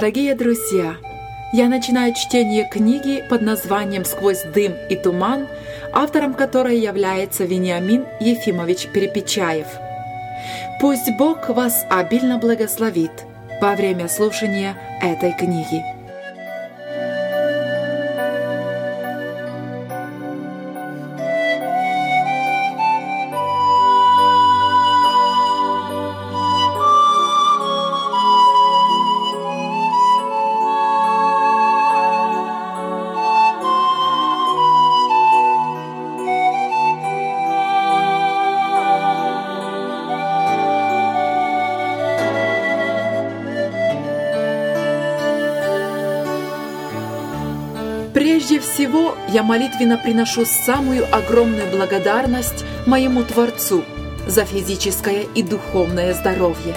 Дорогие друзья, я начинаю чтение книги под названием «Сквозь дым и туман», автором которой является Вениамин Ефимович Перепечаев. Пусть Бог вас обильно благословит во время слушания этой книги. Прежде всего, я молитвенно приношу самую огромную благодарность моему Творцу за физическое и духовное здоровье.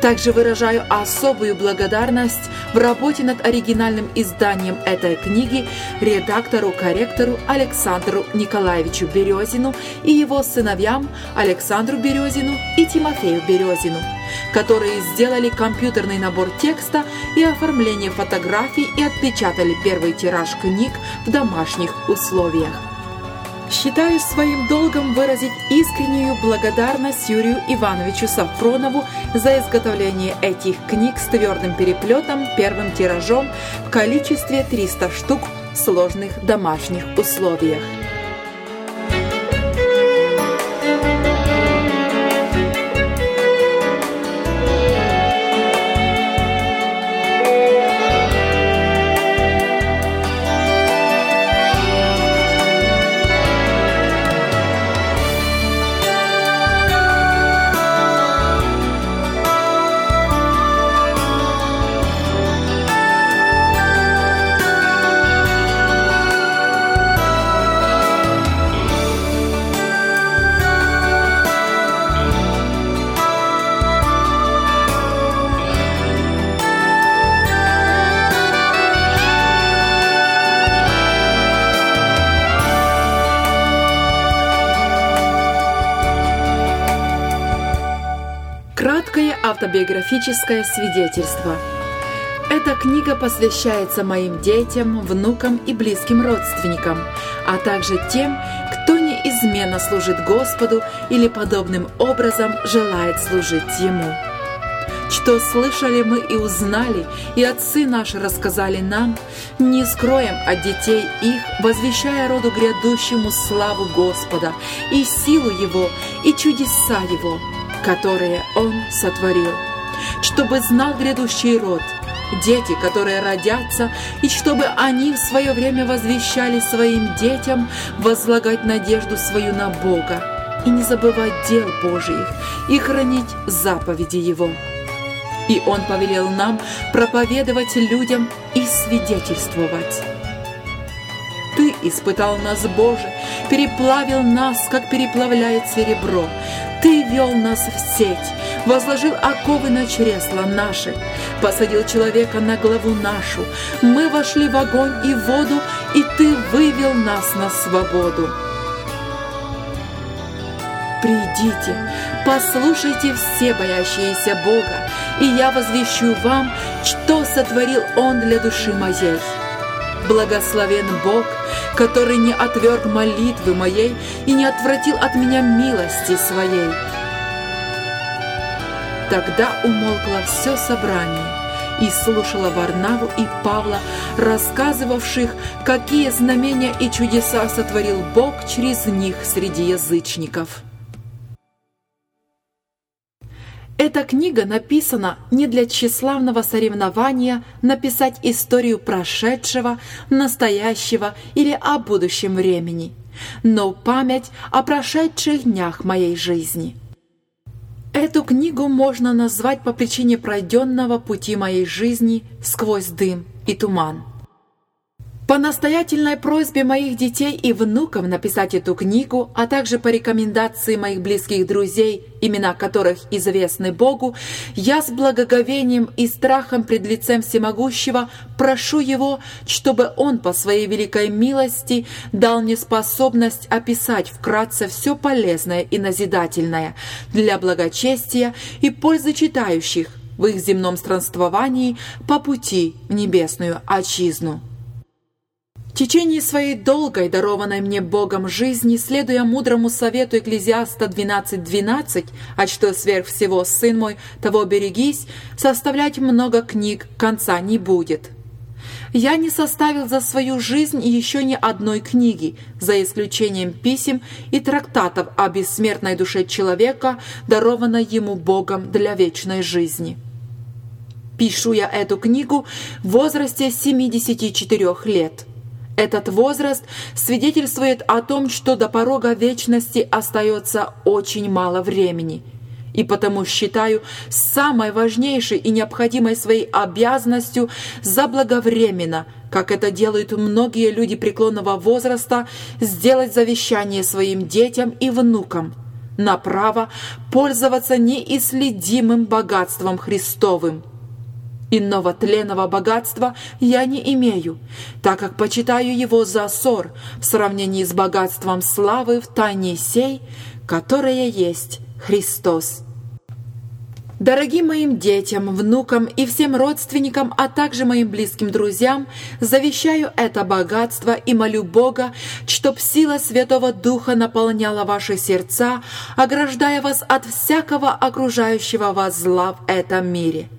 Также выражаю особую благодарность в работе над оригинальным изданием этой книги редактору-корректору Александру Николаевичу Березину и его сыновьям Александру Березину и Тимофею Березину, которые сделали компьютерный набор текста и оформление фотографий и отпечатали первый тираж книг в домашних условиях. Считаю своим долгом выразить искреннюю благодарность Юрию Ивановичу Сафронову за изготовление этих книг с твердым переплетом, первым тиражом в количестве 300 штук в сложных домашних условиях. Краткое автобиографическое свидетельство. Эта книга посвящается моим детям, внукам и близким родственникам, а также тем, кто неизменно служит Господу или подобным образом желает служить Ему. Что слышали мы и узнали, и отцы наши рассказали нам, не скроем от детей их, возвещая роду грядущему славу Господа, и силу Его, и чудеса Его – которые Он сотворил, чтобы знал грядущий род, дети, которые родятся, и чтобы они в свое время возвещали своим детям возлагать надежду свою на Бога и не забывать дел Божиих и хранить заповеди Его. И Он повелел нам проповедовать людям и свидетельствовать. Испытал нас, Боже, переплавил нас, как переплавляет серебро, ты вел нас в сеть, возложил оковы на чресла наши, посадил человека на главу нашу. Мы вошли в огонь и воду, и Ты вывел нас на свободу. Придите, послушайте все боящиеся Бога, и я возвещу вам, что сотворил Он для души моей. Благословен Бог, который не отверг молитвы моей и не отвратил от меня милости своей. Тогда умолкло все собрание и слушала Варнаву и Павла, рассказывавших, какие знамения и чудеса сотворил Бог через них среди язычников. Эта книга написана не для тщеславного соревнования написать историю прошедшего, настоящего или о будущем времени, но память о прошедших днях моей жизни. Эту книгу можно назвать по причине пройденного пути моей жизни сквозь дым и туман. По настоятельной просьбе моих детей и внуков написать эту книгу, а также по рекомендации моих близких друзей, имена которых известны Богу, я с благоговением и страхом пред лицем Всемогущего прошу Его, чтобы Он по Своей великой милости дал мне способность описать вкратце все полезное и назидательное для благочестия и пользы читающих, в их земном странствовании по пути в небесную отчизну. В течение своей долгой, дарованной мне Богом жизни, следуя мудрому совету Экклезиаста 12.12, 12, «А что сверх всего, сын мой, того берегись, составлять много книг конца не будет». Я не составил за свою жизнь еще ни одной книги, за исключением писем и трактатов о бессмертной душе человека, дарованной ему Богом для вечной жизни. Пишу я эту книгу в возрасте 74 лет – этот возраст свидетельствует о том, что до порога вечности остается очень мало времени. И потому считаю самой важнейшей и необходимой своей обязанностью заблаговременно, как это делают многие люди преклонного возраста, сделать завещание своим детям и внукам на право пользоваться неисследимым богатством Христовым – Иного тленного богатства я не имею, так как почитаю его за ссор в сравнении с богатством славы в тайне сей, которая есть Христос. Дорогим моим детям, внукам и всем родственникам, а также моим близким друзьям, завещаю это богатство и молю Бога, чтоб сила Святого Духа наполняла ваши сердца, ограждая вас от всякого окружающего вас зла в этом мире.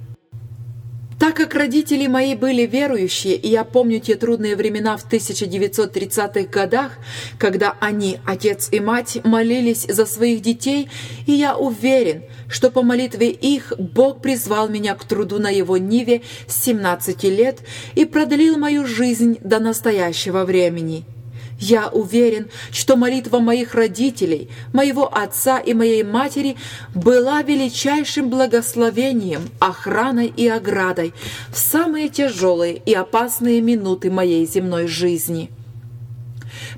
Так как родители мои были верующие, и я помню те трудные времена в 1930-х годах, когда они, отец и мать, молились за своих детей, и я уверен, что по молитве их Бог призвал меня к труду на его ниве с 17 лет и продлил мою жизнь до настоящего времени. Я уверен, что молитва моих родителей, моего отца и моей матери была величайшим благословением, охраной и оградой в самые тяжелые и опасные минуты моей земной жизни.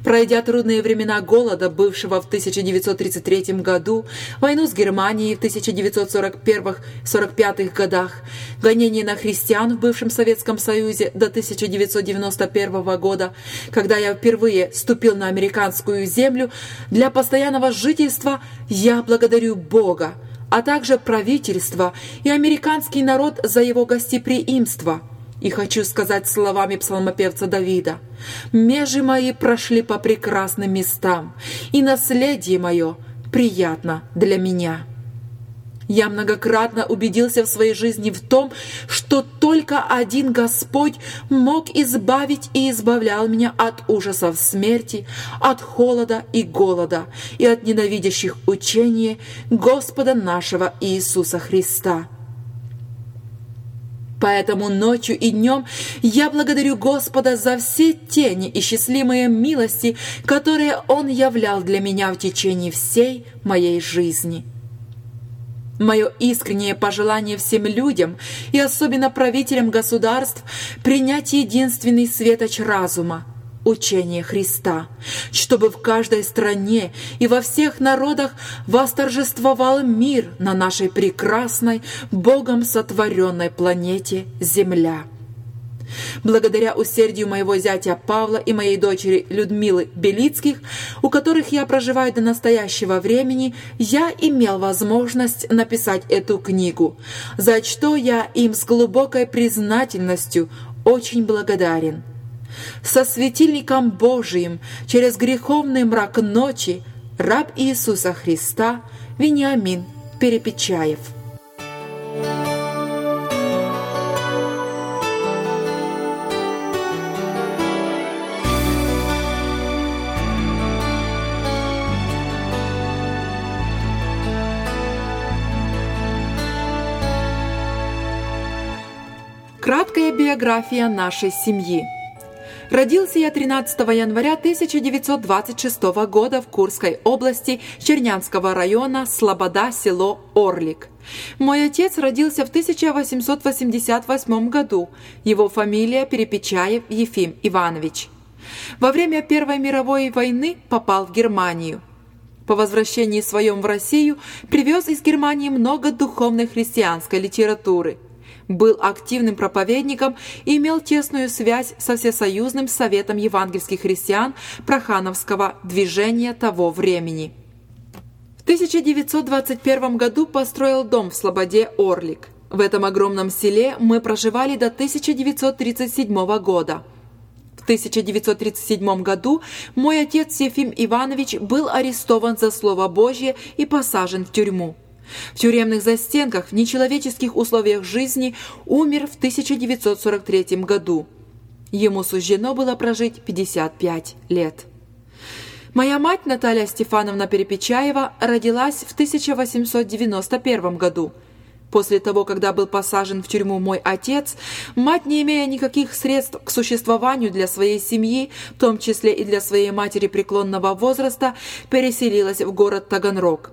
Пройдя трудные времена голода, бывшего в 1933 году, войну с Германией в 1941-45 годах, гонение на христиан в бывшем Советском Союзе до 1991 года, когда я впервые ступил на американскую землю, для постоянного жительства я благодарю Бога, а также правительство и американский народ за его гостеприимство – и хочу сказать словами псалмопевца Давида, «Межи мои прошли по прекрасным местам, и наследие мое приятно для меня». Я многократно убедился в своей жизни в том, что только один Господь мог избавить и избавлял меня от ужасов смерти, от холода и голода и от ненавидящих учения Господа нашего Иисуса Христа. Поэтому ночью и днем я благодарю Господа за все те неисчислимые милости, которые Он являл для меня в течение всей моей жизни. Мое искреннее пожелание всем людям и особенно правителям государств принять единственный светоч разума – учение Христа, чтобы в каждой стране и во всех народах восторжествовал мир на нашей прекрасной, Богом сотворенной планете Земля. Благодаря усердию моего зятя Павла и моей дочери Людмилы Белицких, у которых я проживаю до настоящего времени, я имел возможность написать эту книгу, за что я им с глубокой признательностью очень благодарен со светильником Божиим через греховный мрак ночи раб Иисуса Христа Вениамин Перепечаев. Краткая биография нашей семьи. Родился я 13 января 1926 года в Курской области Чернянского района Слобода, село Орлик. Мой отец родился в 1888 году. Его фамилия Перепечаев Ефим Иванович. Во время Первой мировой войны попал в Германию. По возвращении своем в Россию привез из Германии много духовной христианской литературы – был активным проповедником и имел тесную связь со Всесоюзным Советом евангельских христиан Прохановского движения того времени. В 1921 году построил дом в Слободе Орлик. В этом огромном селе мы проживали до 1937 года. В 1937 году мой отец Ефим Иванович был арестован за Слово Божье и посажен в тюрьму. В тюремных застенках в нечеловеческих условиях жизни умер в 1943 году. Ему суждено было прожить 55 лет. Моя мать Наталья Стефановна Перепечаева родилась в 1891 году. После того, когда был посажен в тюрьму мой отец, мать, не имея никаких средств к существованию для своей семьи, в том числе и для своей матери преклонного возраста, переселилась в город Таганрог.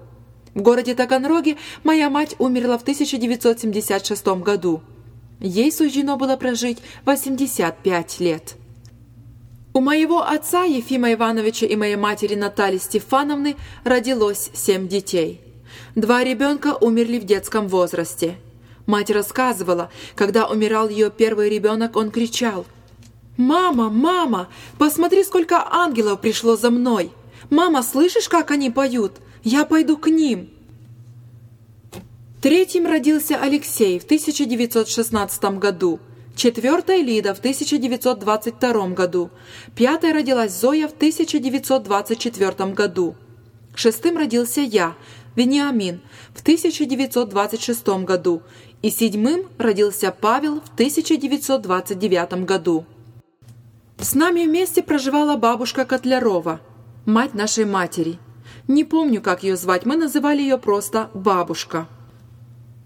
В городе Таганроге моя мать умерла в 1976 году. Ей суждено было прожить 85 лет. У моего отца Ефима Ивановича и моей матери Натальи Стефановны родилось семь детей. Два ребенка умерли в детском возрасте. Мать рассказывала, когда умирал ее первый ребенок, он кричал «Мама, мама, посмотри, сколько ангелов пришло за мной! Мама, слышишь, как они поют? Я пойду к ним!» Третьим родился Алексей в 1916 году – четвертая Лида в 1922 году, пятая родилась Зоя в 1924 году, шестым родился я, Вениамин, в 1926 году и седьмым родился Павел в 1929 году. С нами вместе проживала бабушка Котлярова, мать нашей матери. Не помню, как ее звать, мы называли ее просто «бабушка».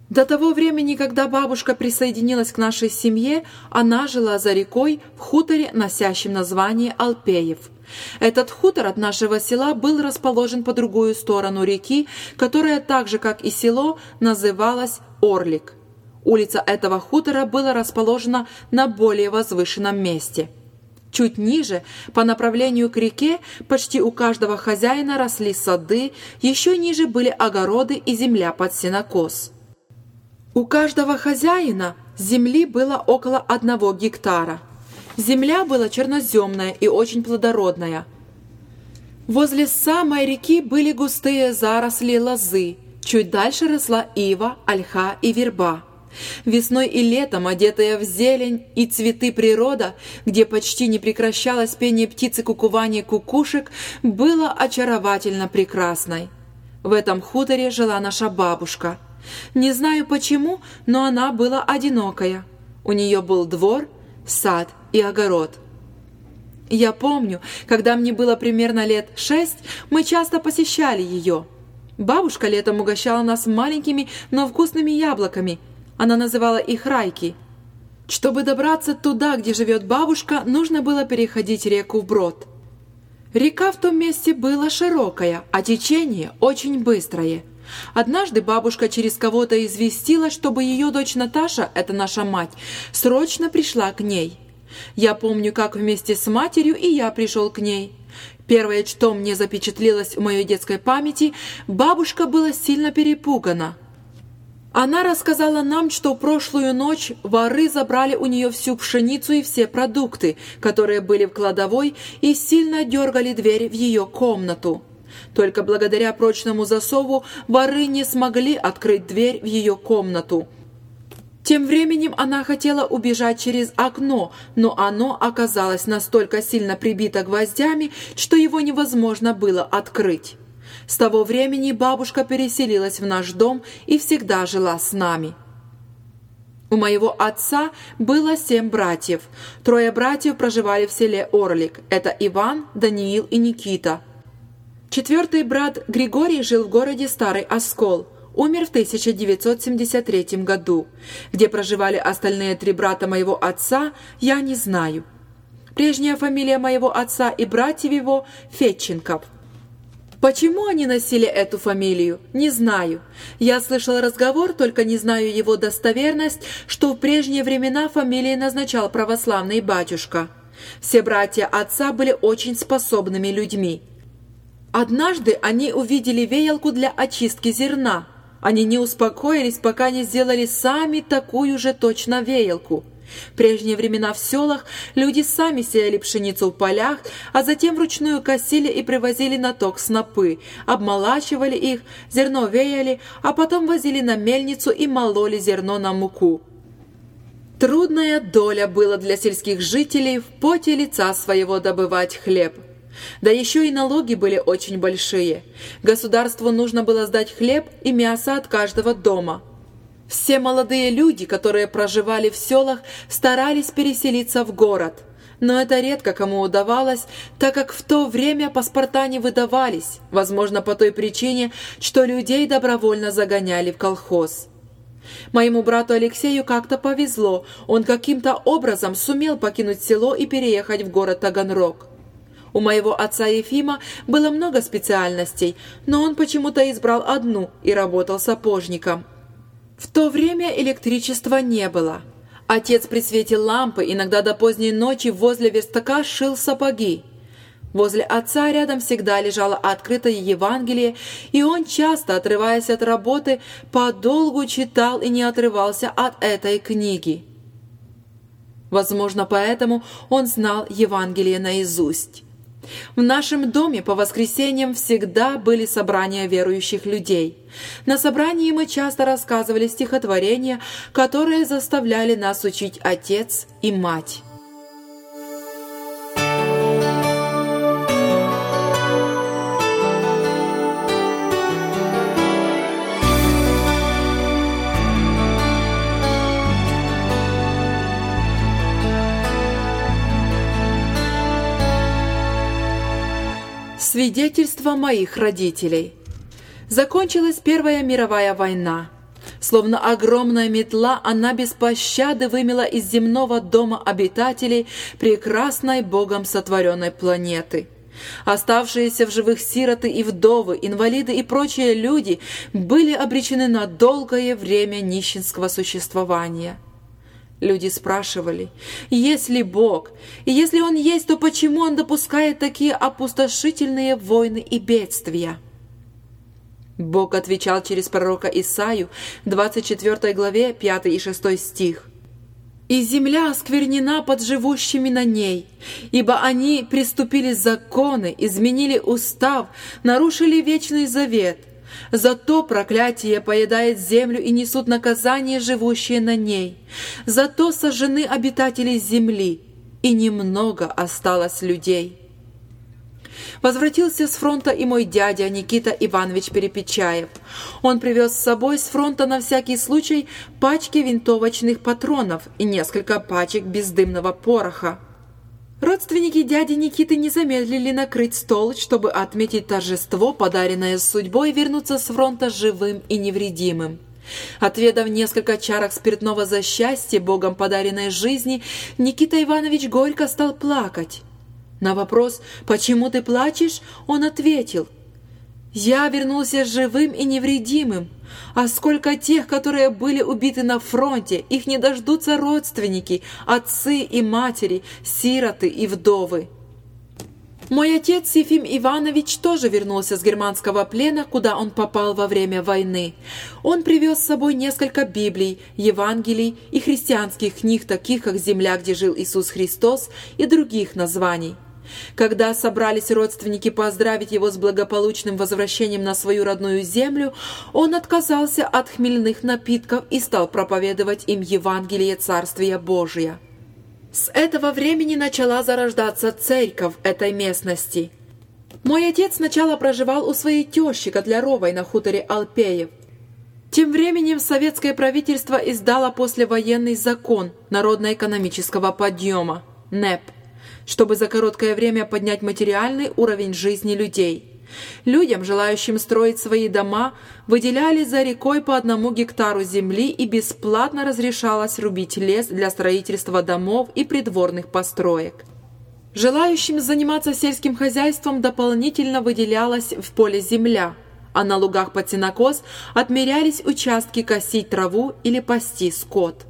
До того времени, когда бабушка присоединилась к нашей семье, она жила за рекой в хуторе, носящем название Алпеев. Этот хутор от нашего села был расположен по другую сторону реки, которая так же, как и село, называлась Орлик. Улица этого хутора была расположена на более возвышенном месте. Чуть ниже, по направлению к реке, почти у каждого хозяина росли сады, еще ниже были огороды и земля под сенокос. У каждого хозяина земли было около одного гектара. Земля была черноземная и очень плодородная. Возле самой реки были густые заросли лозы. Чуть дальше росла ива, ольха и верба. Весной и летом, одетая в зелень и цветы природа, где почти не прекращалось пение птиц и кукушек, было очаровательно прекрасной. В этом хуторе жила наша бабушка – не знаю почему, но она была одинокая. У нее был двор, сад и огород. Я помню, когда мне было примерно лет шесть, мы часто посещали ее. Бабушка летом угощала нас маленькими, но вкусными яблоками. Она называла их райки. Чтобы добраться туда, где живет бабушка, нужно было переходить реку вброд. Река в том месте была широкая, а течение очень быстрое – Однажды бабушка через кого-то известила, чтобы ее дочь Наташа, это наша мать, срочно пришла к ней. Я помню, как вместе с матерью и я пришел к ней. Первое, что мне запечатлелось в моей детской памяти, бабушка была сильно перепугана. Она рассказала нам, что прошлую ночь воры забрали у нее всю пшеницу и все продукты, которые были в кладовой, и сильно дергали дверь в ее комнату. Только благодаря прочному засову воры не смогли открыть дверь в ее комнату. Тем временем она хотела убежать через окно, но оно оказалось настолько сильно прибито гвоздями, что его невозможно было открыть. С того времени бабушка переселилась в наш дом и всегда жила с нами. У моего отца было семь братьев. Трое братьев проживали в селе Орлик. Это Иван, Даниил и Никита – Четвертый брат Григорий жил в городе Старый Оскол. Умер в 1973 году. Где проживали остальные три брата моего отца, я не знаю. Прежняя фамилия моего отца и братьев его – Фетченков. Почему они носили эту фамилию, не знаю. Я слышал разговор, только не знаю его достоверность, что в прежние времена фамилии назначал православный батюшка. Все братья отца были очень способными людьми. Однажды они увидели веялку для очистки зерна. Они не успокоились, пока не сделали сами такую же точно веялку. В прежние времена в селах люди сами сеяли пшеницу в полях, а затем вручную косили и привозили на ток снопы, обмолачивали их, зерно веяли, а потом возили на мельницу и мололи зерно на муку. Трудная доля была для сельских жителей в поте лица своего добывать хлеб. Да еще и налоги были очень большие. Государству нужно было сдать хлеб и мясо от каждого дома – все молодые люди, которые проживали в селах, старались переселиться в город. Но это редко кому удавалось, так как в то время паспорта не выдавались, возможно, по той причине, что людей добровольно загоняли в колхоз. Моему брату Алексею как-то повезло, он каким-то образом сумел покинуть село и переехать в город Таганрог. У моего отца Ефима было много специальностей, но он почему-то избрал одну и работал сапожником – в то время электричества не было. Отец при свете лампы иногда до поздней ночи возле верстака шил сапоги. Возле отца рядом всегда лежало открытое Евангелие, и он часто, отрываясь от работы, подолгу читал и не отрывался от этой книги. Возможно, поэтому он знал Евангелие наизусть. В нашем доме по воскресеньям всегда были собрания верующих людей. На собрании мы часто рассказывали стихотворения, которые заставляли нас учить отец и мать. Свидетельство моих родителей. Закончилась Первая мировая война. Словно огромная метла, она без пощады вымела из земного дома обитателей прекрасной Богом сотворенной планеты. Оставшиеся в живых сироты и вдовы, инвалиды и прочие люди были обречены на долгое время нищенского существования – Люди спрашивали, есть ли Бог, и если Он есть, то почему Он допускает такие опустошительные войны и бедствия? Бог отвечал через пророка Исаию, 24 главе, 5 и 6 стих. «И земля осквернена под живущими на ней, ибо они приступили законы, изменили устав, нарушили вечный завет» Зато проклятие поедает землю и несут наказание живущие на ней. Зато сожжены обитатели земли, и немного осталось людей. Возвратился с фронта и мой дядя Никита Иванович Перепечаев. Он привез с собой с фронта на всякий случай пачки винтовочных патронов и несколько пачек бездымного пороха. Родственники дяди Никиты не замедлили накрыть стол, чтобы отметить торжество, подаренное судьбой, вернуться с фронта живым и невредимым. Отведав несколько чарок спиртного за счастье, Богом подаренной жизни, Никита Иванович горько стал плакать. На вопрос «Почему ты плачешь?» он ответил «Я вернулся живым и невредимым, а сколько тех, которые были убиты на фронте, их не дождутся родственники, отцы и матери, сироты и вдовы. Мой отец Ефим Иванович тоже вернулся с германского плена, куда он попал во время войны. Он привез с собой несколько Библий, Евангелий и христианских книг, таких как «Земля, где жил Иисус Христос» и других названий. Когда собрались родственники поздравить его с благополучным возвращением на свою родную землю, он отказался от хмельных напитков и стал проповедовать им Евангелие Царствия Божия. С этого времени начала зарождаться церковь этой местности. Мой отец сначала проживал у своей тещи Котляровой на хуторе Алпеев. Тем временем советское правительство издало послевоенный закон народно-экономического подъема – НЭП – чтобы за короткое время поднять материальный уровень жизни людей. Людям, желающим строить свои дома, выделяли за рекой по одному гектару земли и бесплатно разрешалось рубить лес для строительства домов и придворных построек. Желающим заниматься сельским хозяйством дополнительно выделялась в поле земля, а на лугах под сенокос отмерялись участки косить траву или пасти скот.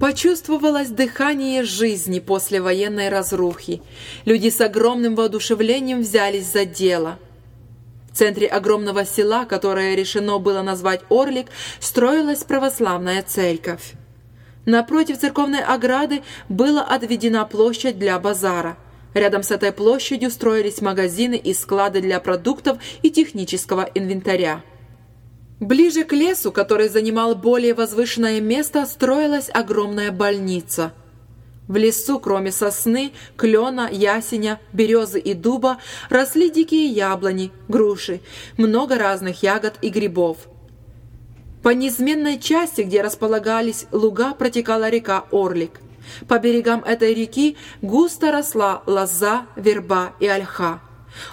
Почувствовалось дыхание жизни после военной разрухи. Люди с огромным воодушевлением взялись за дело. В центре огромного села, которое решено было назвать Орлик, строилась православная церковь. Напротив церковной ограды была отведена площадь для базара. Рядом с этой площадью строились магазины и склады для продуктов и технического инвентаря. Ближе к лесу, который занимал более возвышенное место, строилась огромная больница. В лесу, кроме сосны, клена, ясеня, березы и дуба, росли дикие яблони, груши, много разных ягод и грибов – по неизменной части, где располагались луга, протекала река Орлик. По берегам этой реки густо росла лоза, верба и ольха.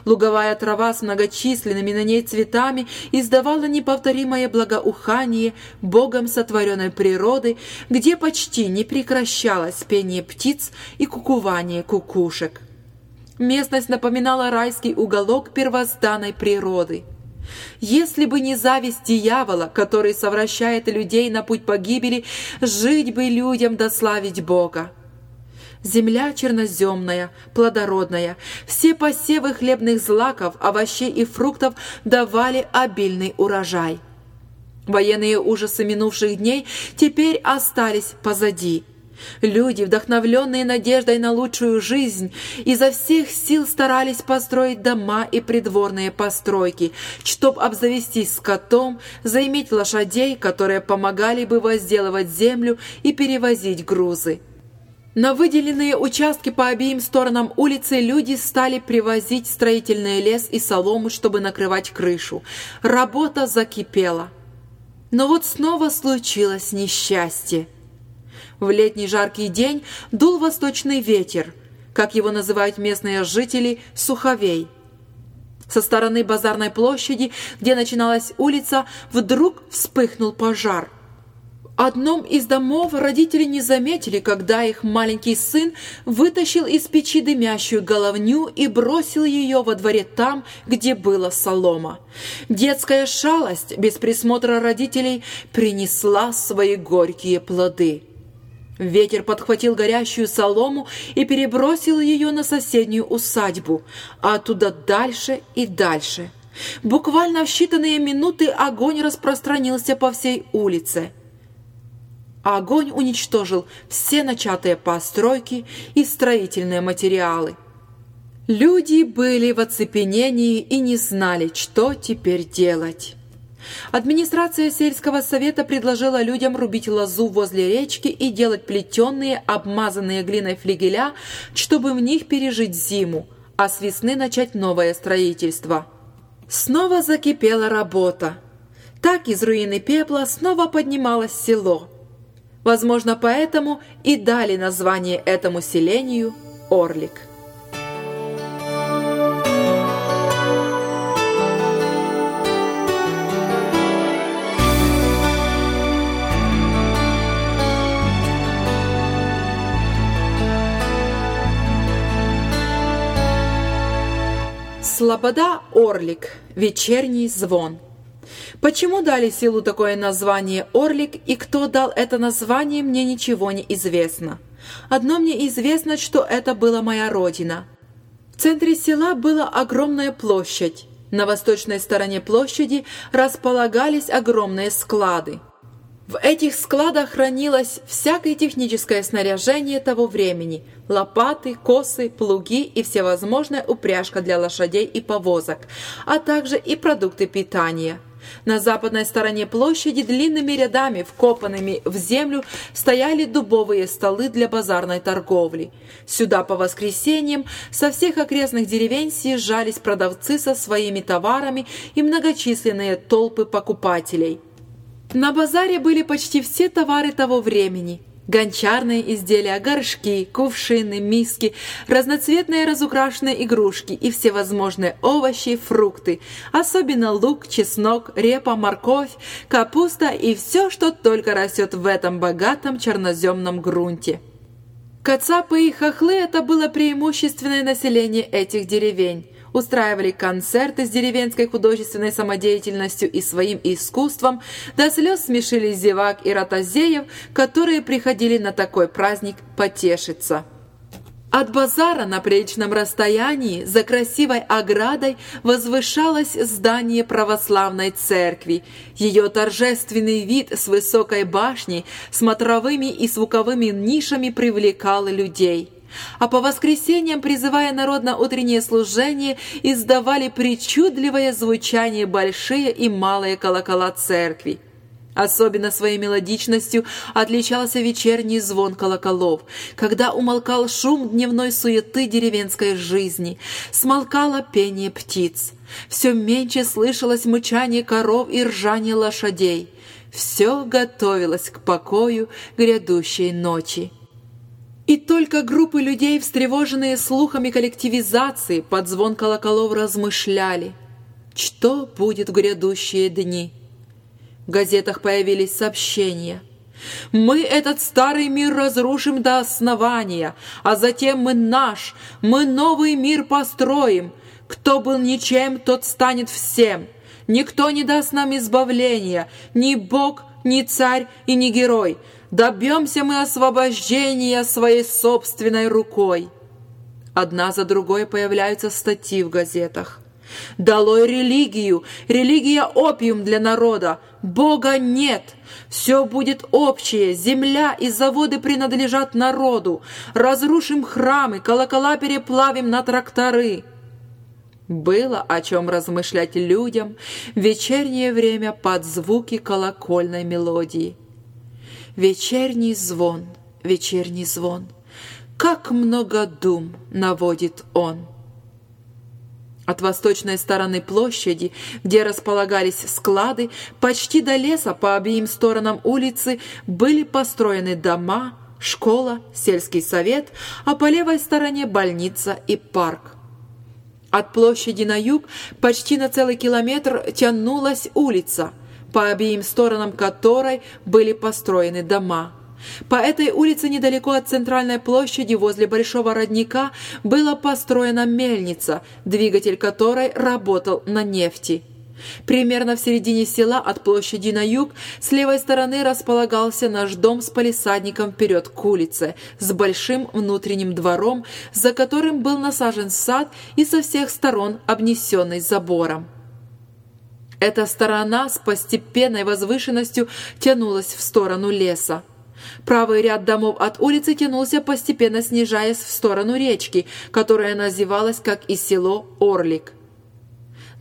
Луговая трава с многочисленными на ней цветами издавала неповторимое благоухание богом сотворенной природы, где почти не прекращалось пение птиц и кукувание кукушек. Местность напоминала райский уголок первозданной природы – если бы не зависть дьявола, который совращает людей на путь погибели, жить бы людям да славить Бога. Земля черноземная, плодородная, все посевы хлебных злаков, овощей и фруктов давали обильный урожай. Военные ужасы минувших дней теперь остались позади – Люди, вдохновленные надеждой на лучшую жизнь, изо всех сил старались построить дома и придворные постройки, чтоб обзавестись скотом, заиметь лошадей, которые помогали бы возделывать землю и перевозить грузы. На выделенные участки по обеим сторонам улицы люди стали привозить строительный лес и солому, чтобы накрывать крышу. Работа закипела. Но вот снова случилось несчастье. В летний жаркий день дул восточный ветер, как его называют местные жители, суховей. Со стороны базарной площади, где начиналась улица, вдруг вспыхнул пожар. Одном из домов родители не заметили, когда их маленький сын вытащил из печи дымящую головню и бросил ее во дворе там, где была солома. Детская шалость без присмотра родителей принесла свои горькие плоды. Ветер подхватил горящую солому и перебросил ее на соседнюю усадьбу, а оттуда дальше и дальше. Буквально в считанные минуты огонь распространился по всей улице. Огонь уничтожил все начатые постройки и строительные материалы. Люди были в оцепенении и не знали, что теперь делать. Администрация сельского совета предложила людям рубить лозу возле речки и делать плетеные, обмазанные глиной флигеля, чтобы в них пережить зиму, а с весны начать новое строительство. Снова закипела работа. Так из руины пепла снова поднималось село. Возможно, поэтому и дали название этому селению Орлик. Слобода Орлик. Вечерний звон. Почему дали селу такое название Орлик и кто дал это название, мне ничего не известно. Одно мне известно, что это была моя родина. В центре села была огромная площадь. На восточной стороне площади располагались огромные склады. В этих складах хранилось всякое техническое снаряжение того времени – лопаты, косы, плуги и всевозможная упряжка для лошадей и повозок, а также и продукты питания. На западной стороне площади длинными рядами, вкопанными в землю, стояли дубовые столы для базарной торговли. Сюда по воскресеньям со всех окрестных деревень съезжались продавцы со своими товарами и многочисленные толпы покупателей – на базаре были почти все товары того времени. Гончарные изделия, горшки, кувшины, миски, разноцветные разукрашенные игрушки и всевозможные овощи фрукты, особенно лук, чеснок, репа, морковь, капуста и все, что только растет в этом богатом черноземном грунте. Кацапы и хохлы – это было преимущественное население этих деревень устраивали концерты с деревенской художественной самодеятельностью и своим искусством, до слез смешили зевак и ротозеев, которые приходили на такой праздник потешиться. От базара на приличном расстоянии за красивой оградой возвышалось здание православной церкви. Ее торжественный вид с высокой башней, смотровыми и звуковыми нишами привлекал людей. А по воскресеньям, призывая народ на утреннее служение, издавали причудливое звучание большие и малые колокола церкви. Особенно своей мелодичностью отличался вечерний звон колоколов, когда умолкал шум дневной суеты деревенской жизни, смолкало пение птиц. Все меньше слышалось мычание коров и ржание лошадей. Все готовилось к покою грядущей ночи. И только группы людей, встревоженные слухами коллективизации, под звон колоколов размышляли, что будет в грядущие дни. В газетах появились сообщения. «Мы этот старый мир разрушим до основания, а затем мы наш, мы новый мир построим. Кто был ничем, тот станет всем. Никто не даст нам избавления, ни Бог, ни царь и ни герой. Добьемся мы освобождения своей собственной рукой». Одна за другой появляются статьи в газетах. Долой религию! Религия – опиум для народа! Бога нет! Все будет общее, земля и заводы принадлежат народу. Разрушим храмы, колокола переплавим на тракторы. Было о чем размышлять людям в вечернее время под звуки колокольной мелодии. Вечерний звон, вечерний звон, как много дум наводит он. От восточной стороны площади, где располагались склады, почти до леса по обеим сторонам улицы были построены дома, школа, сельский совет, а по левой стороне больница и парк. От площади на юг почти на целый километр тянулась улица, по обеим сторонам которой были построены дома – по этой улице недалеко от центральной площади возле Большого родника была построена мельница, двигатель которой работал на нефти. Примерно в середине села от площади на юг с левой стороны располагался наш дом с палисадником вперед к улице, с большим внутренним двором, за которым был насажен сад и со всех сторон обнесенный забором. Эта сторона с постепенной возвышенностью тянулась в сторону леса. Правый ряд домов от улицы тянулся, постепенно снижаясь в сторону речки, которая называлась, как и село, Орлик.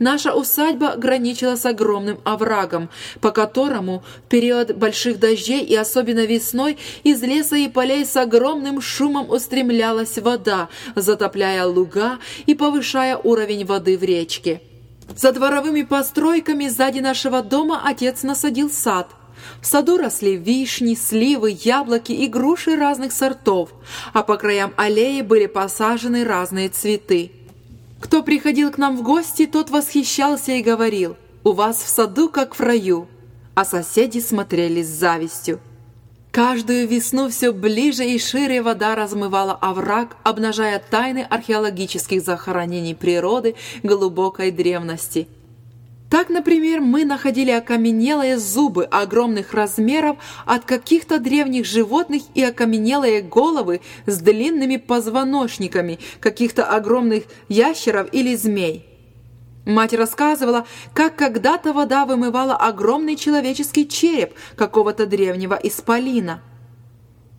Наша усадьба граничила с огромным оврагом, по которому в период больших дождей и особенно весной из леса и полей с огромным шумом устремлялась вода, затопляя луга и повышая уровень воды в речке. За дворовыми постройками сзади нашего дома отец насадил сад – в саду росли вишни, сливы, яблоки и груши разных сортов, а по краям аллеи были посажены разные цветы. Кто приходил к нам в гости, тот восхищался и говорил «У вас в саду, как в раю», а соседи смотрели с завистью. Каждую весну все ближе и шире вода размывала овраг, обнажая тайны археологических захоронений природы глубокой древности – так, например, мы находили окаменелые зубы огромных размеров от каких-то древних животных и окаменелые головы с длинными позвоночниками каких-то огромных ящеров или змей. Мать рассказывала, как когда-то вода вымывала огромный человеческий череп какого-то древнего исполина.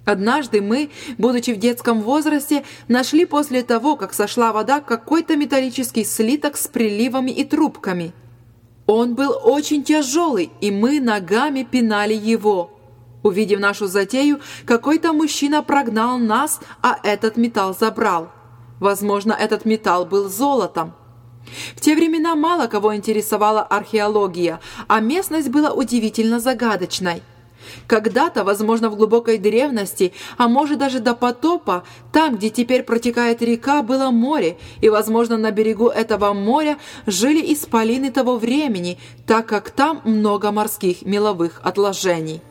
Однажды мы, будучи в детском возрасте, нашли после того, как сошла вода, какой-то металлический слиток с приливами и трубками – он был очень тяжелый, и мы ногами пинали его. Увидев нашу затею, какой-то мужчина прогнал нас, а этот металл забрал. Возможно, этот металл был золотом. В те времена мало кого интересовала археология, а местность была удивительно загадочной. Когда-то, возможно, в глубокой древности, а может даже до потопа, там, где теперь протекает река, было море, и, возможно, на берегу этого моря жили исполины того времени, так как там много морских меловых отложений.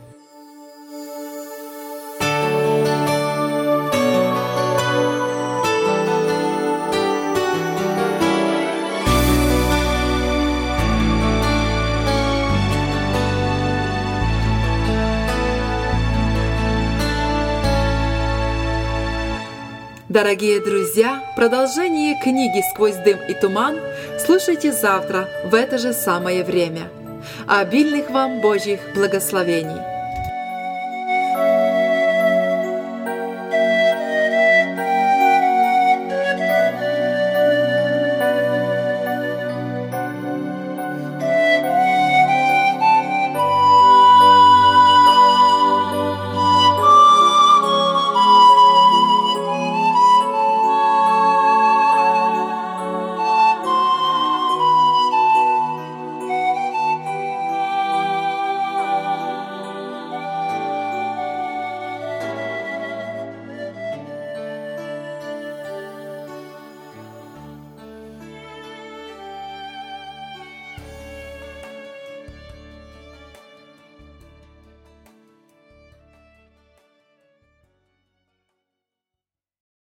Дорогие друзья, продолжение книги «Сквозь дым и туман» слушайте завтра в это же самое время. Обильных вам Божьих благословений!